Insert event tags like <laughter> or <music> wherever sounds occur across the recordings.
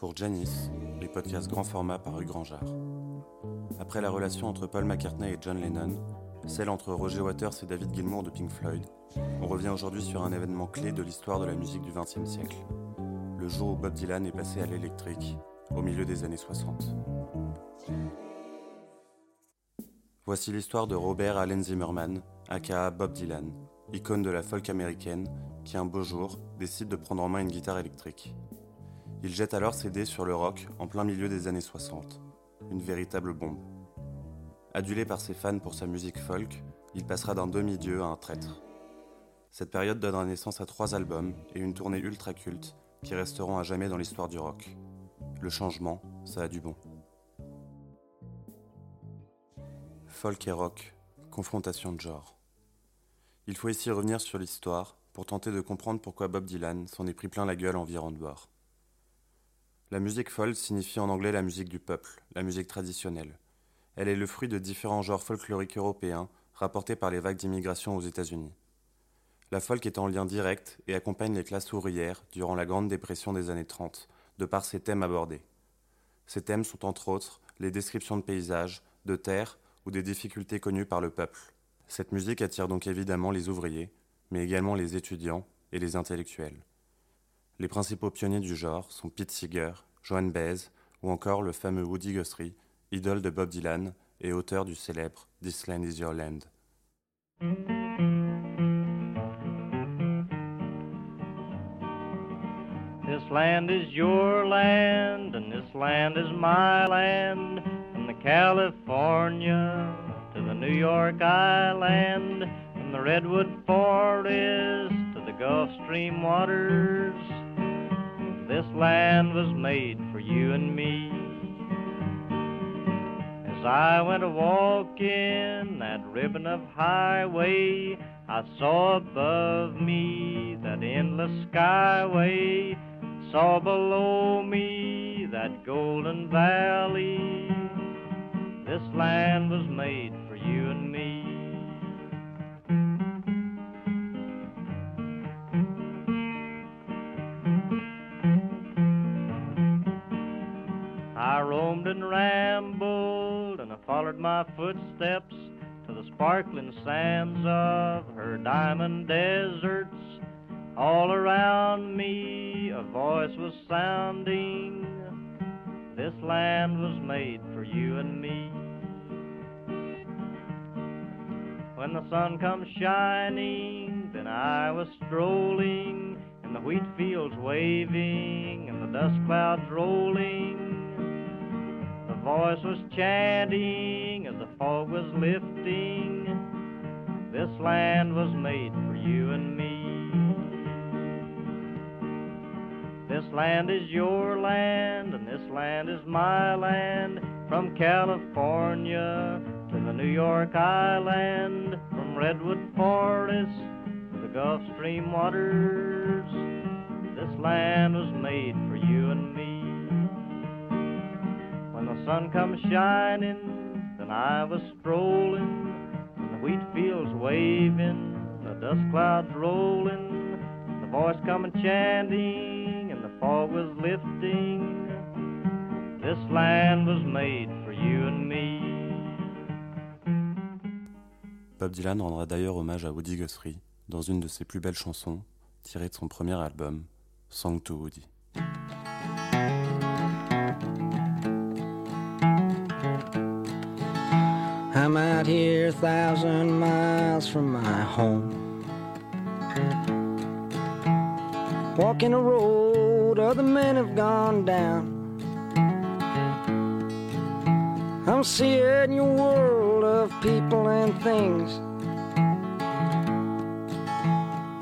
Pour Janice, les podcasts grand format par Rue Grandjard. Après la relation entre Paul McCartney et John Lennon, celle entre Roger Waters et David Gilmour de Pink Floyd, on revient aujourd'hui sur un événement clé de l'histoire de la musique du XXe siècle. Le jour où Bob Dylan est passé à l'électrique, au milieu des années 60. Voici l'histoire de Robert Allen Zimmerman, aka Bob Dylan, icône de la folk américaine, qui un beau jour décide de prendre en main une guitare électrique. Il jette alors ses dés sur le rock en plein milieu des années 60. Une véritable bombe. Adulé par ses fans pour sa musique folk, il passera d'un demi-dieu à un traître. Cette période donnera naissance à trois albums et une tournée ultra culte qui resteront à jamais dans l'histoire du rock. Le changement, ça a du bon. Folk et rock, confrontation de genre. Il faut ici revenir sur l'histoire pour tenter de comprendre pourquoi Bob Dylan s'en est pris plein la gueule en virant de bord. La musique folk signifie en anglais la musique du peuple, la musique traditionnelle. Elle est le fruit de différents genres folkloriques européens rapportés par les vagues d'immigration aux États-Unis. La folk est en lien direct et accompagne les classes ouvrières durant la Grande Dépression des années 30, de par ses thèmes abordés. Ces thèmes sont entre autres les descriptions de paysages, de terres ou des difficultés connues par le peuple. Cette musique attire donc évidemment les ouvriers, mais également les étudiants et les intellectuels. Les principaux pionniers du genre sont Pete Seeger, Joan Baez ou encore le fameux Woody Guthrie, idole de Bob Dylan et auteur du célèbre This Land Is Your Land. This land is your land, and this land is my land, from the California to the New York Island, from the Redwood Forest to the Gulf Stream waters. This land was made for you and me. As I went a walking that ribbon of highway, I saw above me that endless skyway, saw below me that golden valley. This land was made I roamed and rambled, and I followed my footsteps to the sparkling sands of her diamond deserts. All around me a voice was sounding. This land was made for you and me. When the sun comes shining, then I was strolling, and the wheat fields waving, and the dust clouds rolling. Voice was chanting as the fog was lifting. This land was made for you and me. This land is your land, and this land is my land. From California to the New York Island, from Redwood Forest to the Gulf Stream waters. This land was made sun comes shining, then I was strolling, and the wheat fields waving, the dust clouds rolling, the voice coming chanting, and the fog was lifting. This land was made for you and me. Bob Dylan rendra d'ailleurs hommage à Woody Guthrie dans une de ses plus belles chansons, tirée de son premier album, Song to Woody. I'm out here a thousand miles from my home. Walking a road other men have gone down. I'm seeing your world of people and things.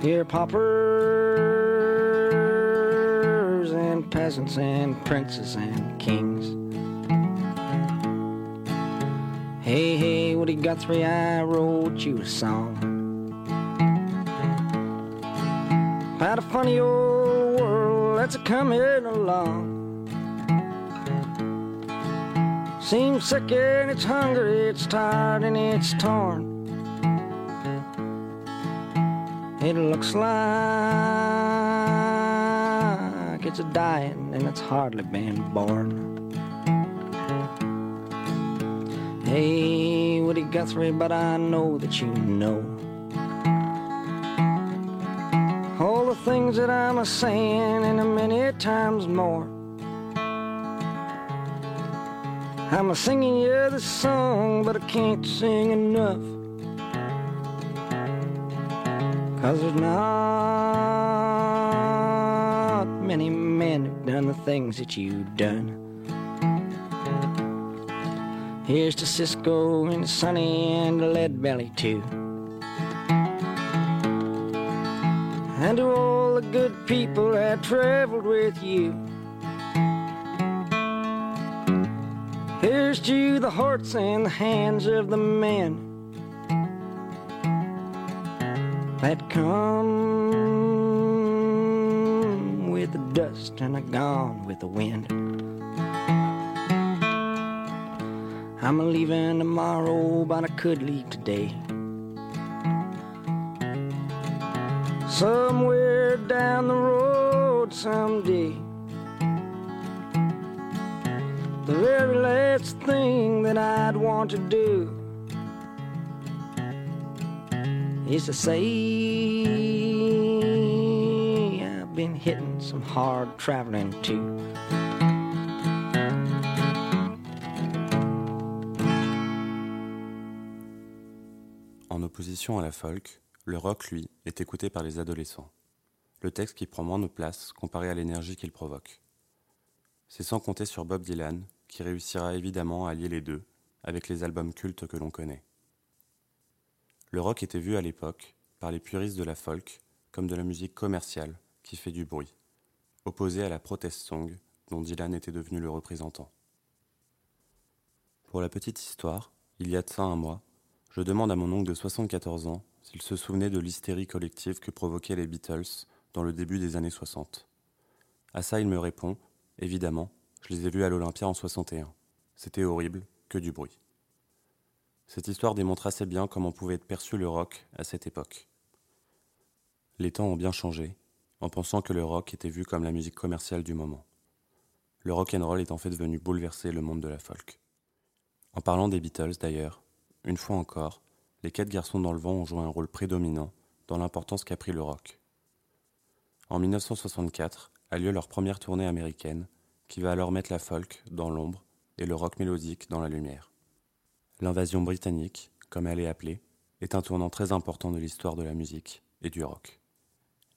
Here, paupers and peasants and princes and kings. Hey, hey, Woody Guthrie, I wrote you a song about a funny old world that's a coming along. Seems sick and it's hungry, it's tired and it's torn. It looks like it's a dying and it's hardly been born. Hey, Woody Guthrie, but I know that you know all the things that I'm a saying and a many times more. I'm a singing you the song, but I can't sing enough. Cause there's not many men who've done the things that you've done. Here's to Cisco and Sonny and Lead Belly too. And to all the good people that traveled with you. Here's to the hearts and the hands of the men that come with the dust and are gone with the wind. I'm leaving tomorrow, but I could leave today. Somewhere down the road someday. The very last thing that I'd want to do is to say I've been hitting some hard traveling too. À la folk, le rock, lui, est écouté par les adolescents. Le texte qui prend moins de place comparé à l'énergie qu'il provoque. C'est sans compter sur Bob Dylan, qui réussira évidemment à lier les deux avec les albums cultes que l'on connaît. Le rock était vu à l'époque, par les puristes de la folk, comme de la musique commerciale qui fait du bruit, opposée à la protest song dont Dylan était devenu le représentant. Pour la petite histoire, il y a de ça un mois, je demande à mon oncle de 74 ans s'il se souvenait de l'hystérie collective que provoquaient les Beatles dans le début des années 60. À ça, il me répond Évidemment, je les ai vus à l'Olympia en 61. C'était horrible, que du bruit. Cette histoire démontre assez bien comment pouvait être perçu le rock à cette époque. Les temps ont bien changé, en pensant que le rock était vu comme la musique commerciale du moment. Le rock and roll est en fait venu bouleverser le monde de la folk. En parlant des Beatles d'ailleurs, une fois encore, les quatre garçons dans le vent ont joué un rôle prédominant dans l'importance qu'a pris le rock. En 1964 a lieu leur première tournée américaine, qui va alors mettre la folk dans l'ombre et le rock mélodique dans la lumière. L'invasion britannique, comme elle est appelée, est un tournant très important de l'histoire de la musique et du rock.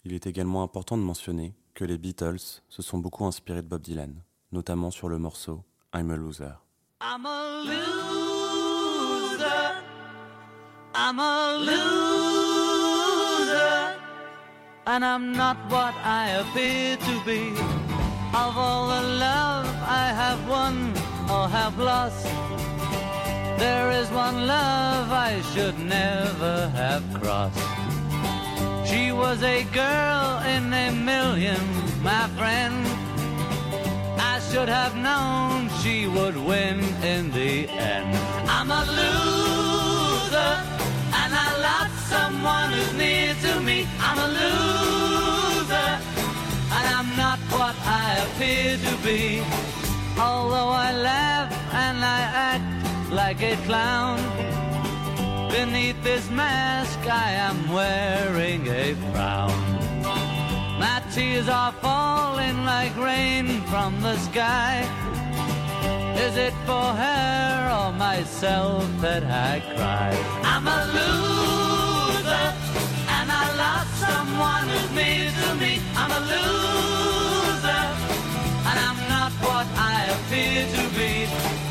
Il est également important de mentionner que les Beatles se sont beaucoup inspirés de Bob Dylan, notamment sur le morceau I'm a Loser. I'm a loser. I'm a loser. And I'm not what I appear to be. Of all the love I have won or have lost, there is one love I should never have crossed. She was a girl in a million, my friend. Should have known she would win in the end. I'm a loser, and I lost someone who's near to me. I'm a loser, and I'm not what I appear to be. Although I laugh and I act like a clown, beneath this mask I am wearing a frown. My tears are falling like rain from the sky. Is it for her or myself that I cry? I'm a loser, and I lost someone who's near to me. I'm a loser, and I'm not what I appear to be.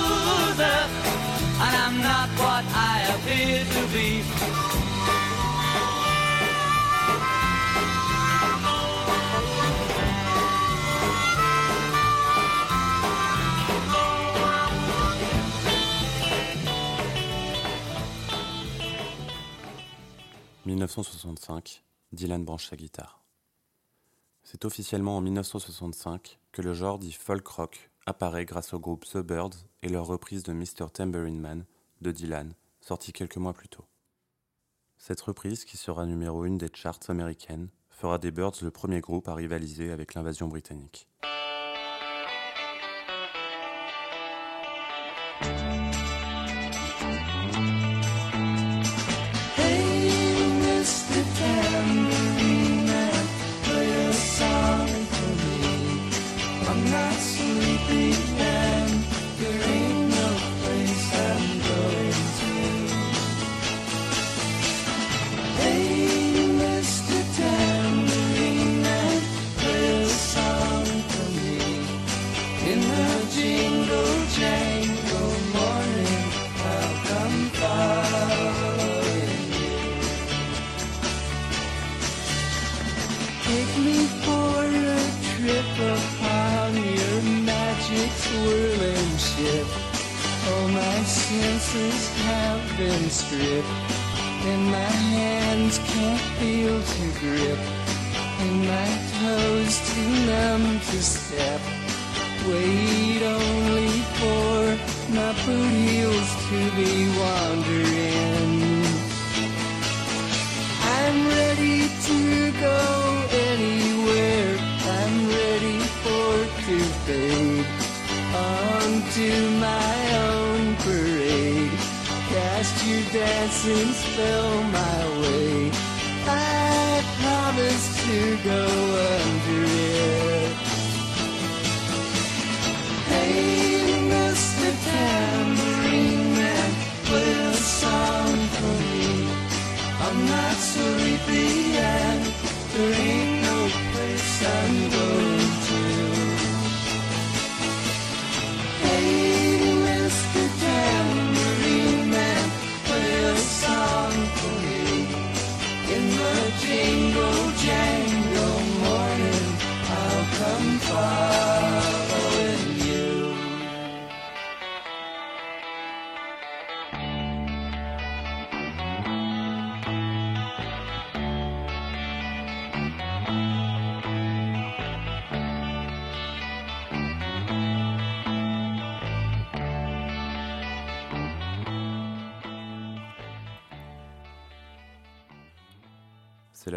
I appear to be. 1965, Dylan branche sa guitare. C'est officiellement en 1965 que le genre dit folk rock apparaît grâce au groupe The Birds et leur reprise de Mr. Tambourine Man de Dylan, sortie quelques mois plus tôt. Cette reprise, qui sera numéro une des charts américaines, fera des Birds le premier groupe à rivaliser avec l'invasion britannique.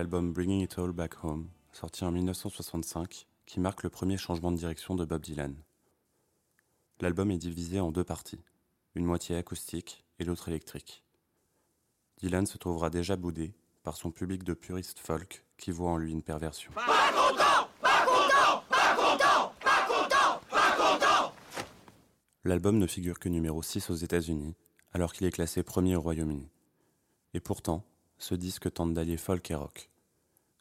L'album Bringing It All Back Home, sorti en 1965, qui marque le premier changement de direction de Bob Dylan. L'album est divisé en deux parties, une moitié acoustique et l'autre électrique. Dylan se trouvera déjà boudé par son public de puristes folk qui voit en lui une perversion. L'album ne figure que numéro 6 aux États-Unis, alors qu'il est classé premier au Royaume-Uni. Et pourtant, ce disque tente d'allier folk et rock.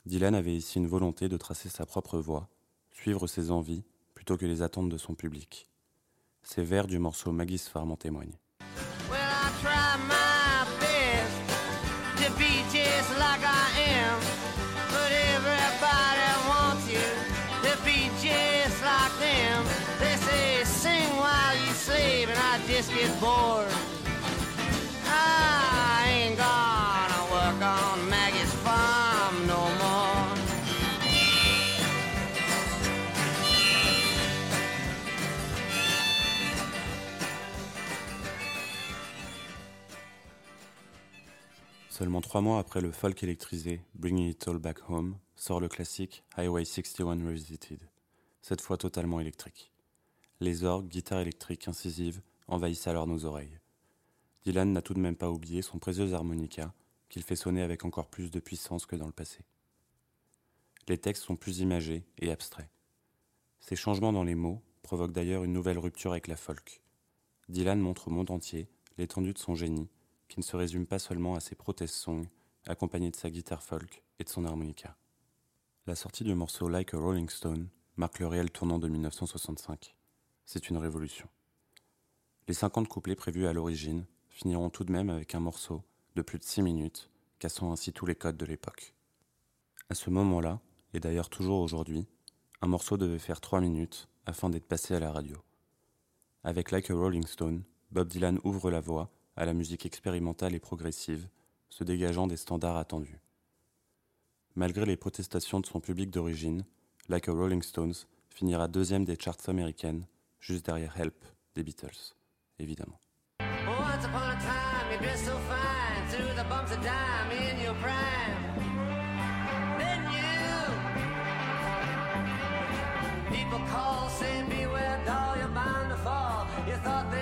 Dylan avait ici une volonté de tracer sa propre voie, suivre ses envies plutôt que les attentes de son public. Ces vers du morceau Maggie's Farm en témoignent. Just get bored. Seulement trois mois après le folk électrisé Bringing It All Back Home sort le classique Highway 61 Revisited, cette fois totalement électrique. Les orgues, guitares électriques incisives envahissent alors nos oreilles. Dylan n'a tout de même pas oublié son précieux harmonica qu'il fait sonner avec encore plus de puissance que dans le passé. Les textes sont plus imagés et abstraits. Ces changements dans les mots provoquent d'ailleurs une nouvelle rupture avec la folk. Dylan montre au monde entier l'étendue de son génie, qui ne se résume pas seulement à ses protest songs accompagnés de sa guitare folk et de son harmonica. La sortie du morceau Like a Rolling Stone marque le réel tournant de 1965. C'est une révolution. Les 50 couplets prévus à l'origine finiront tout de même avec un morceau de plus de 6 minutes, cassant ainsi tous les codes de l'époque. À ce moment-là, et d'ailleurs toujours aujourd'hui, un morceau devait faire 3 minutes afin d'être passé à la radio. Avec Like a Rolling Stone, Bob Dylan ouvre la voie à la musique expérimentale et progressive, se dégageant des standards attendus. Malgré les protestations de son public d'origine, Like a Rolling Stones finira deuxième des charts américaines, juste derrière Help des Beatles, évidemment. The bumps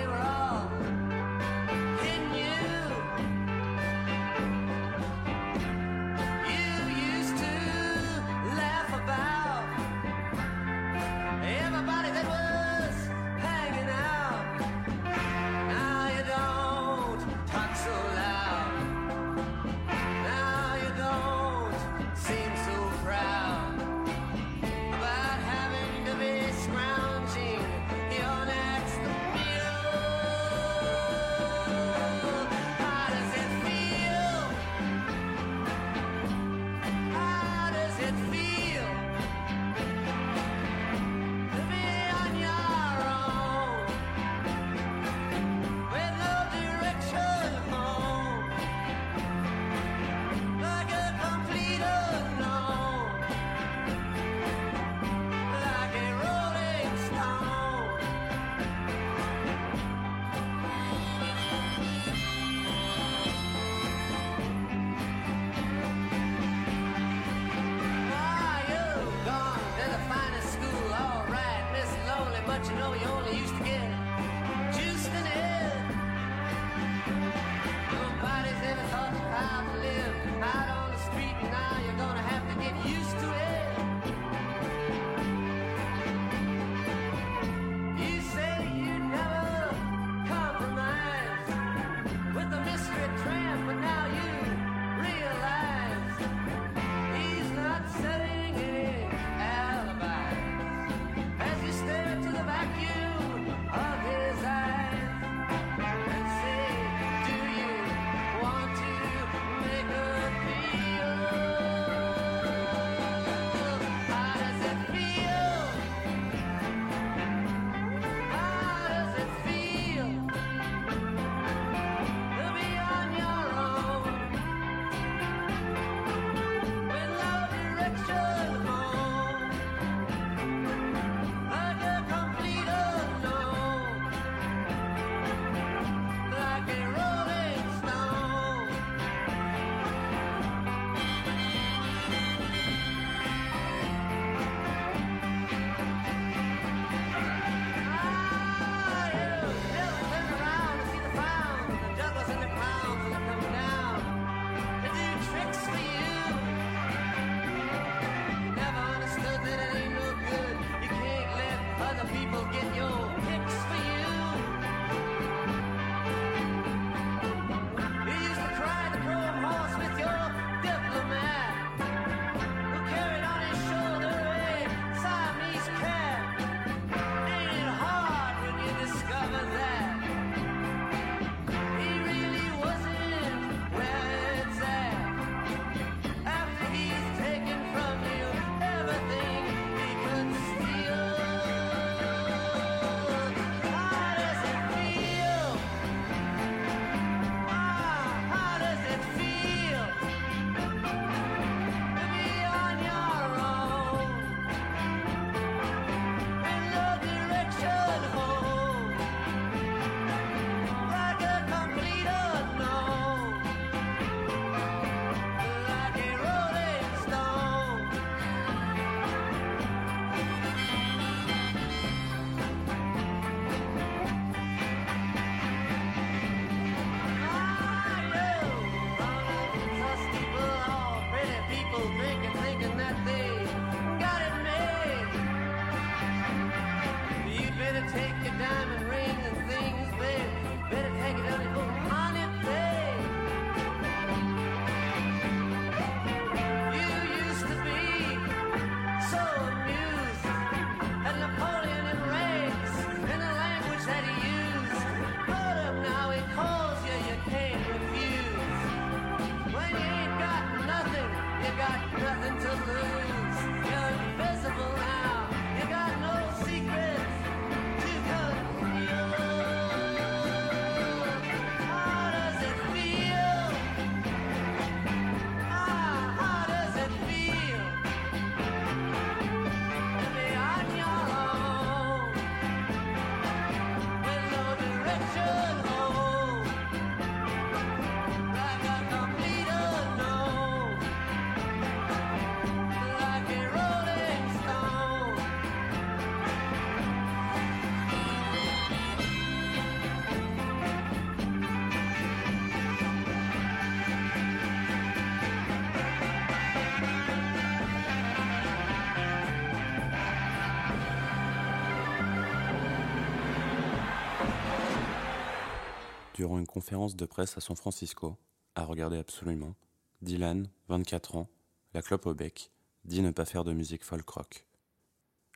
Durant une conférence de presse à San Francisco, à regarder absolument, Dylan, 24 ans, la clope au bec, dit ne pas faire de musique folk rock.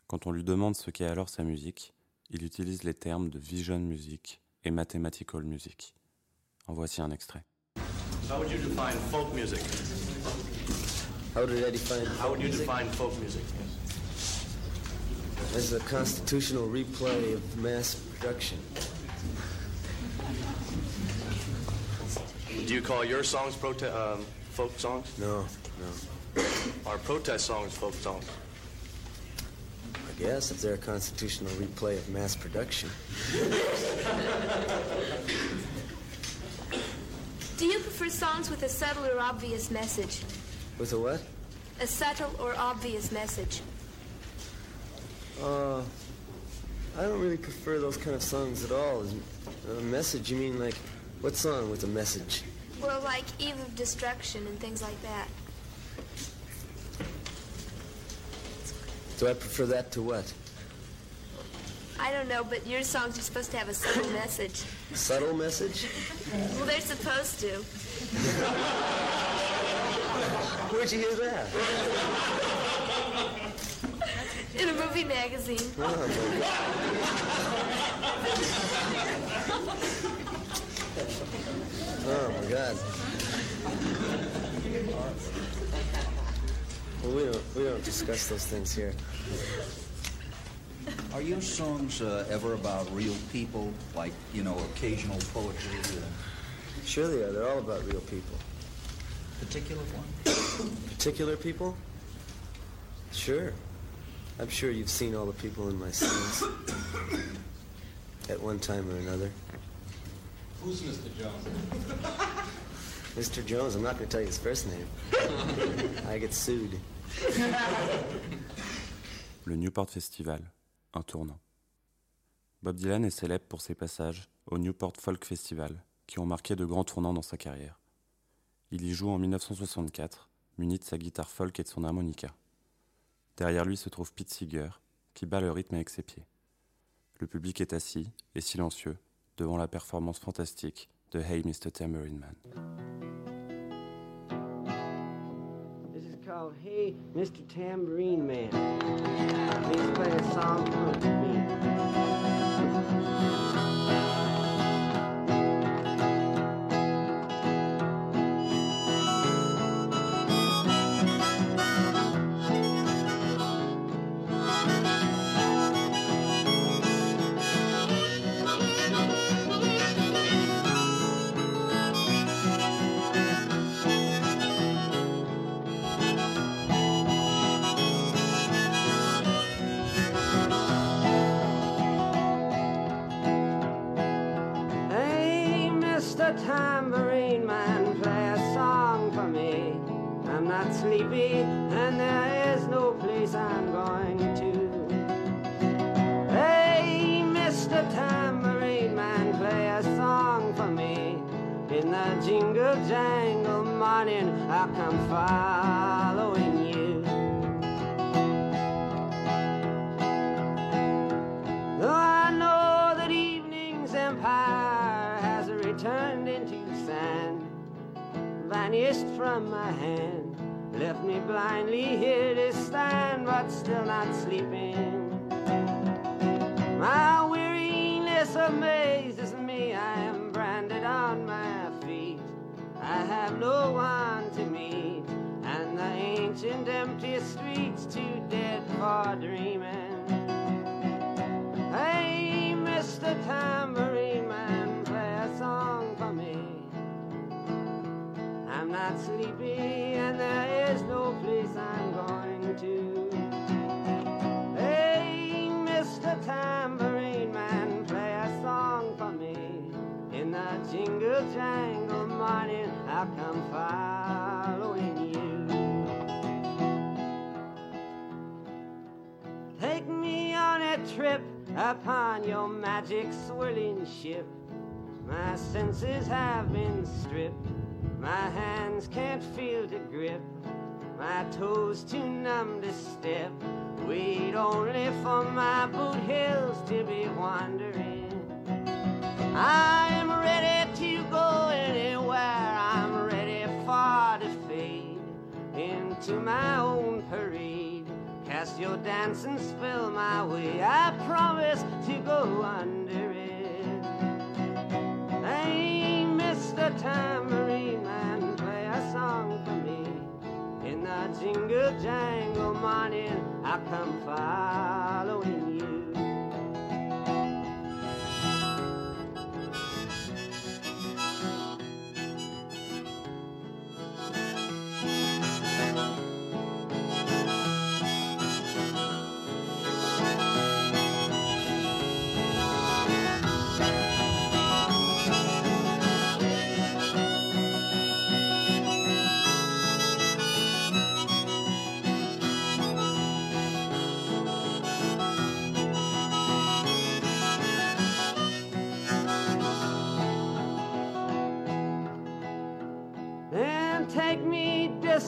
Quand on lui demande ce qu'est alors sa musique, il utilise les termes de vision music et mathematical music. En voici un extrait. How would you define folk music? How did I define How would you music? define folk music? As a constitutional replay of mass production. Do you call your songs prote- um, folk songs? No, no. Are protest songs folk songs? I guess if they're a constitutional replay of mass production. Do you prefer songs with a subtle or obvious message? With a what? A subtle or obvious message. Uh, I don't really prefer those kind of songs at all. Is- A message, you mean like, what song with a message? Well, like Eve of Destruction and things like that. Do I prefer that to what? I don't know, but your songs are supposed to have a subtle message. Subtle message? Well, they're supposed to. Where'd you hear that? In a movie magazine. Oh my God. Well, we don't we don't discuss those things here. Are your songs uh, ever about real people, like, you know, occasional poetry? Uh, Sure they are. They're all about real people. particular one? Particular people? Sure. I'm sure you've seen all the people in my songs <coughs> at one time or another. Who's Mr. Jones? <laughs> Mr. Jones, I'm not going to tell you his first name. <laughs> I get sued. Le Newport Festival, un tournant. Bob Dylan est célèbre pour ses passages au Newport Folk Festival, qui ont marqué de grands tournants dans sa carrière. Il y joue en 1964, muni de sa guitare folk et de son harmonica. Derrière lui se trouve Pete Seeger, qui bat le rythme avec ses pieds. Le public est assis et silencieux devant la performance fantastique de Hey Mr. Tambourine Man. This is called Hey, Mr. Tambourine Man. Please play a song for me. I'll following you. Though I know that evening's empire has returned into sand, vanished from my hand, left me blindly here to stand, but still not sleeping. For dreaming. Hey, Mr. Tambourine Man, play a song for me. I'm not sleepy, your magic swirling ship. My senses have been stripped. My hands can't feel to grip. My toes too numb to step. Wait only for my boot heels to be wandering. I am ready to go anywhere. I'm ready for to fade into my you'll dance and spill my way. I promise to go under it. Hey, Mr. Tambourine Man, play a song for me. In the jingle jangle morning, I come following you.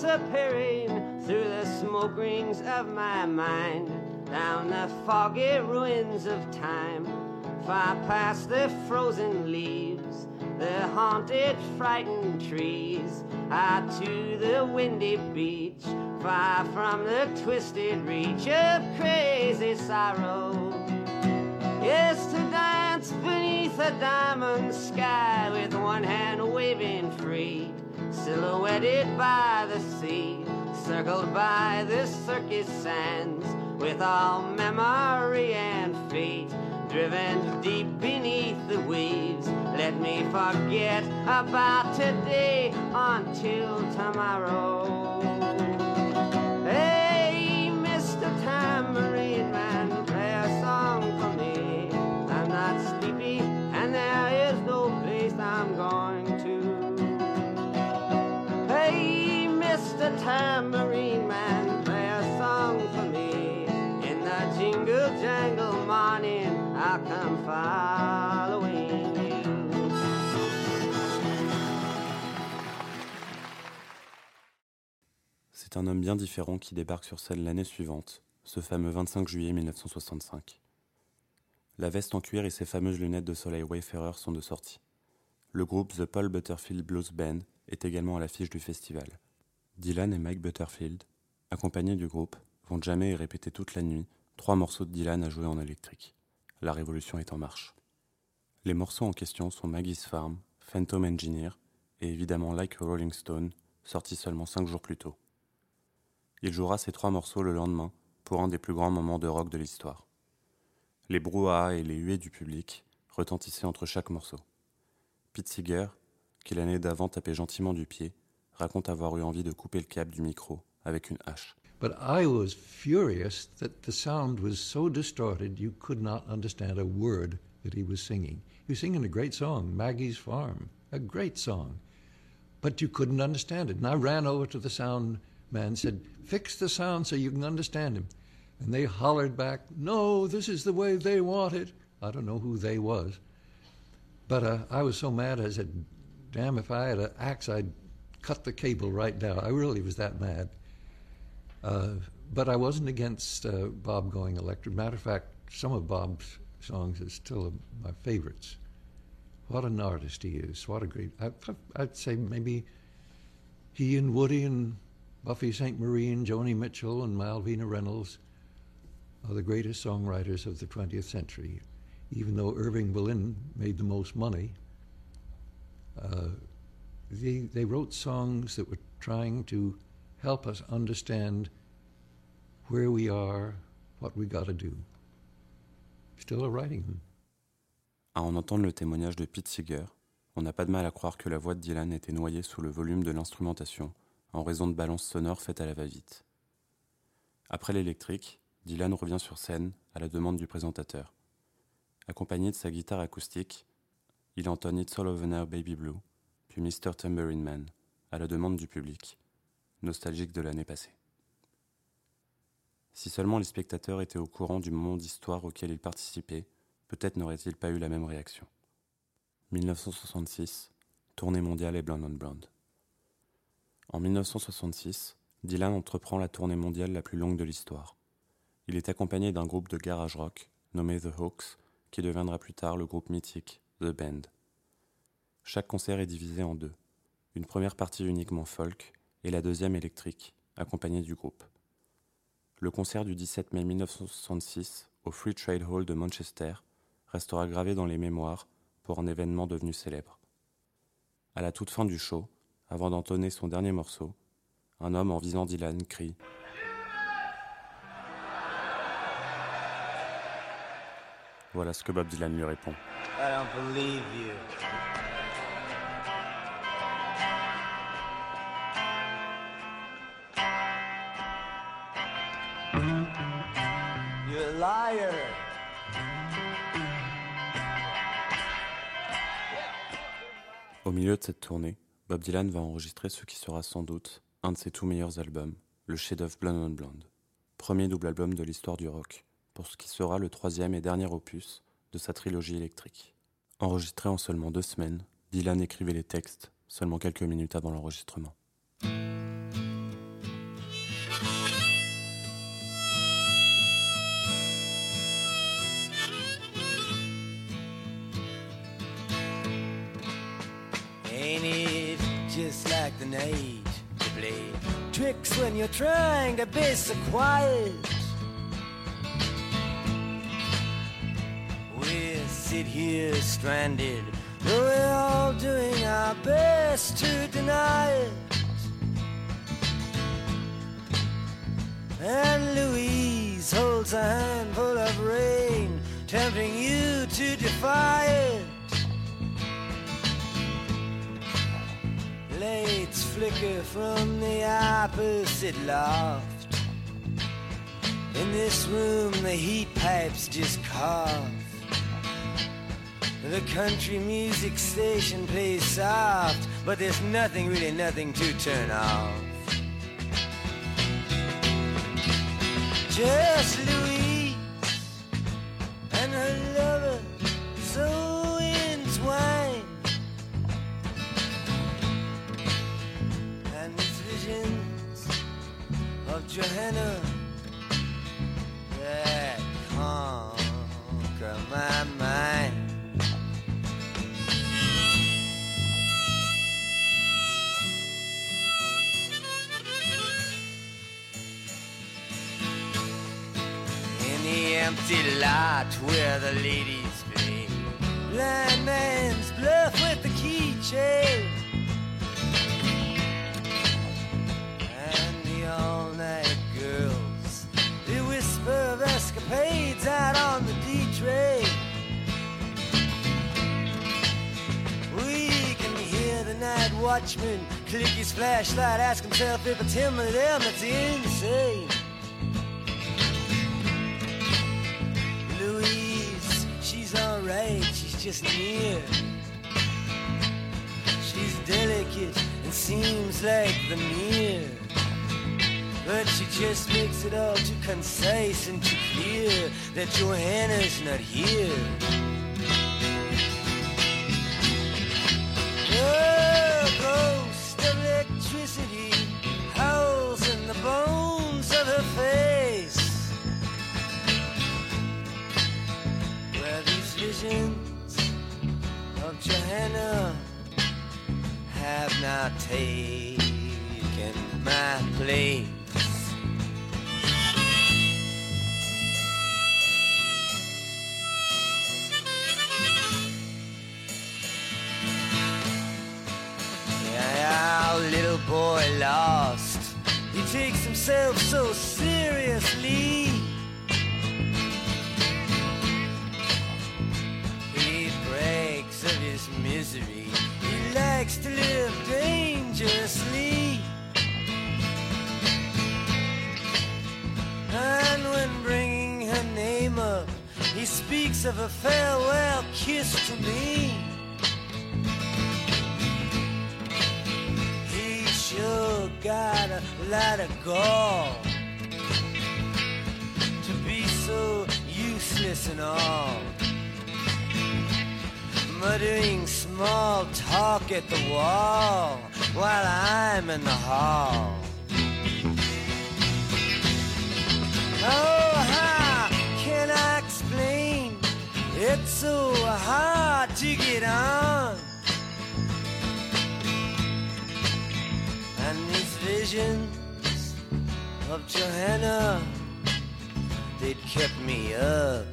Disappearing through the smoke rings of my mind, down the foggy ruins of time, far past the frozen leaves, the haunted, frightened trees, out to the windy beach, far from the twisted reach of crazy sorrow. Yes, to dance beneath a diamond sky with one hand waving free, silhouetted by the sea, circled by the circus sands, with all memory and fate driven deep beneath the waves. Let me forget about today until tomorrow. C'est un homme bien différent qui débarque sur scène l'année suivante, ce fameux 25 juillet 1965. La veste en cuir et ses fameuses lunettes de soleil Wayfarer sont de sortie. Le groupe The Paul Butterfield Blues Band est également à l'affiche du festival. Dylan et Mike Butterfield, accompagnés du groupe, vont jamais et répéter toute la nuit trois morceaux de Dylan à jouer en électrique. La révolution est en marche. Les morceaux en question sont Maggie's Farm, Phantom Engineer et évidemment Like a Rolling Stone, sorti seulement cinq jours plus tôt. Il jouera ces trois morceaux le lendemain pour un des plus grands moments de rock de l'histoire. Les brouhahas et les huées du public retentissaient entre chaque morceau. Pete Seeger, qui l'année d'avant tapait gentiment du pied, raconte avoir eu envie de couper le câble du micro avec une hache. But I was furious that the sound was so distorted you could not understand a word that he was singing. He was singing a great song, Maggie's Farm, a great song, but you couldn't understand it. And I ran over to the sound man said, Fix the sound so you can understand him. And they hollered back, No, this is the way they want it. I don't know who they was. But uh, I was so mad, I said, Damn, if I had an axe, I'd cut the cable right now. I really was that mad. Uh, but I wasn't against uh, Bob going electric. Matter of fact, some of Bob's songs are still my favorites. What an artist he is. What a great. I, I'd say maybe he and Woody and Buffy Sainte-Marie and Joni Mitchell and Malvina Reynolds are the greatest songwriters of the 20th century. Even though Irving Berlin made the most money, uh, they, they wrote songs that were trying to help us understand where we are, what we got to do. Still are writing them. À en entendre le témoignage de Pete Seeger, on n'a pas de mal à croire que la voix de Dylan était noyée sous le volume de l'instrumentation en raison de balances sonores faites à la va-vite. Après l'électrique, Dylan revient sur scène à la demande du présentateur. Accompagné de sa guitare acoustique, il entonne It's All Over Now Baby Blue, puis Mr. Tambourine Man, à la demande du public, nostalgique de l'année passée. Si seulement les spectateurs étaient au courant du moment d'histoire auquel ils participaient, peut-être n'auraient-ils pas eu la même réaction. 1966, tournée mondiale et Blonde on Blonde. En 1966, Dylan entreprend la tournée mondiale la plus longue de l'histoire. Il est accompagné d'un groupe de garage rock nommé The Hawks, qui deviendra plus tard le groupe mythique The Band. Chaque concert est divisé en deux, une première partie uniquement folk et la deuxième électrique, accompagnée du groupe. le concert du 17 mai 1966 au Free Trade Hall de Manchester restera gravé dans les mémoires pour un événement devenu célèbre. À la toute fin du show, avant d'entonner son dernier morceau, un homme en visant Dylan crie Voilà ce que Bob Dylan lui répond. I don't believe you. Liar. Au milieu de cette tournée, Bob Dylan va enregistrer ce qui sera sans doute un de ses tout meilleurs albums, le chef-d'œuvre Blonde on Blonde, premier double album de l'histoire du rock, pour ce qui sera le troisième et dernier opus de sa trilogie électrique. Enregistré en seulement deux semaines, Dylan écrivait les textes seulement quelques minutes avant l'enregistrement. Night to play tricks when you're trying to be so quiet? We sit here stranded, though we're all doing our best to deny it. And Louise holds a handful of rain, tempting you to defy it. Lights flicker from the opposite loft. In this room, the heat pipes just cough. The country music station plays soft, but there's nothing, really nothing to turn off. Just Louise of Johanna that conquer my mind. In the empty lot where the ladies play. Blind man's bluff with the keychain Of escapades out on the D-train We can hear the night watchman click his flashlight Ask himself if it's him or them that's insane Louise, she's alright, she's just near. She's delicate and seems like the mirror. But she just makes it all too concise and too clear that Johanna's not here. The ghost of electricity howls in the bones of her face. where these visions of Johanna have now taken my place. Our little boy lost. He takes himself so seriously. He brags of his misery. He likes to live dangerously. And when bringing her name up, he speaks of a farewell kiss to me. A lot of to be so useless and all muttering small talk at the wall while I'm in the hall. Oh, how can I explain? It's so hard to get on. And these visions of Johanna they'd kept me up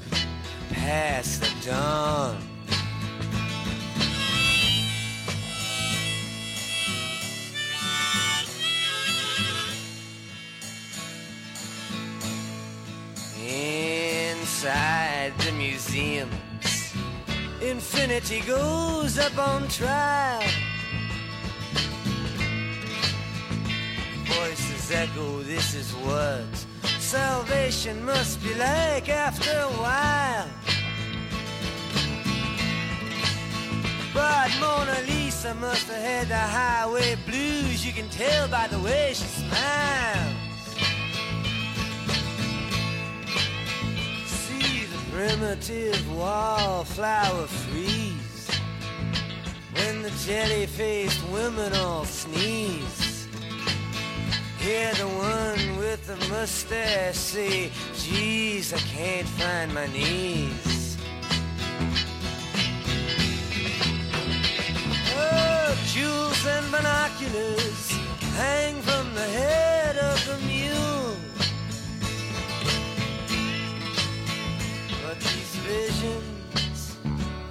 past the dawn. Inside the museums, infinity goes up on trial. Voices echo, this is what salvation must be like after a while. But Mona Lisa must have had the highway blues. You can tell by the way she smiles. See the primitive wallflower freeze when the jelly-faced women all sneeze. Hear the one with the mustache say, Geez, I can't find my knees. Oh, jewels and binoculars hang from the head of the mule. But these visions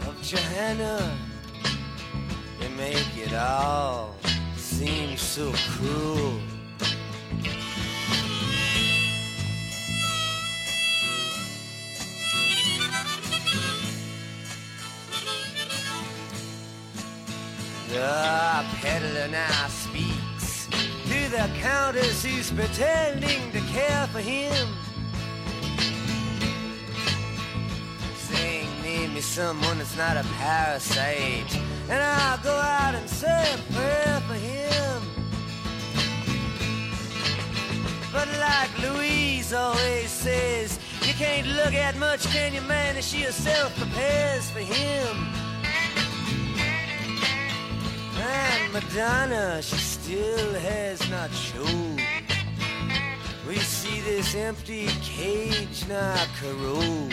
of Johanna, they make it all seem so cruel. The peddler now speaks to the countess who's pretending to care for him. Saying, name me someone that's not a parasite, and I'll go out and say a prayer for him. But like Louise always says, you can't look at much, can you, man? And she herself prepares for him. And Madonna, she still has not showed. We see this empty cage now corrode.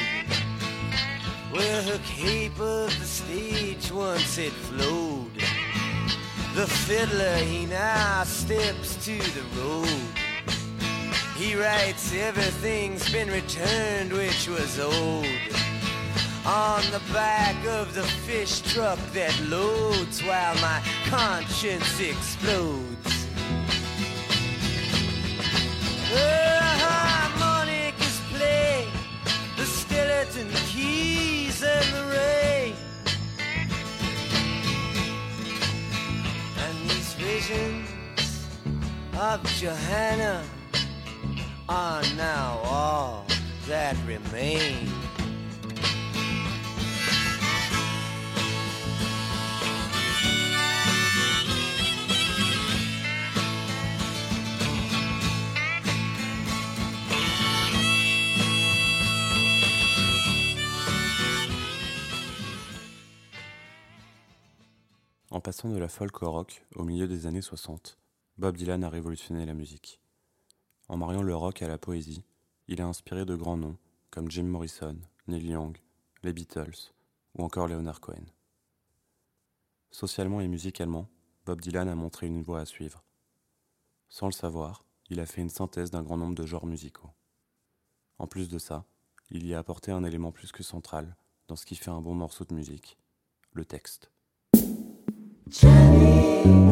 Where her cape of the stage once it flowed. The fiddler, he now steps to the road. He writes, everything's been returned which was old on the back of the fish truck that loads while my conscience explodes. Uh-huh, the harmonicas play, the skeleton keys and the ray. And these visions of Johanna are now all that remain. En passant de la folk au rock au milieu des années 60, Bob Dylan a révolutionné la musique. En mariant le rock à la poésie, il a inspiré de grands noms comme Jim Morrison, Neil Young, les Beatles ou encore Leonard Cohen. Socialement et musicalement, Bob Dylan a montré une voie à suivre. Sans le savoir, il a fait une synthèse d'un grand nombre de genres musicaux. En plus de ça, il y a apporté un élément plus que central dans ce qui fait un bon morceau de musique, le texte. Jenny.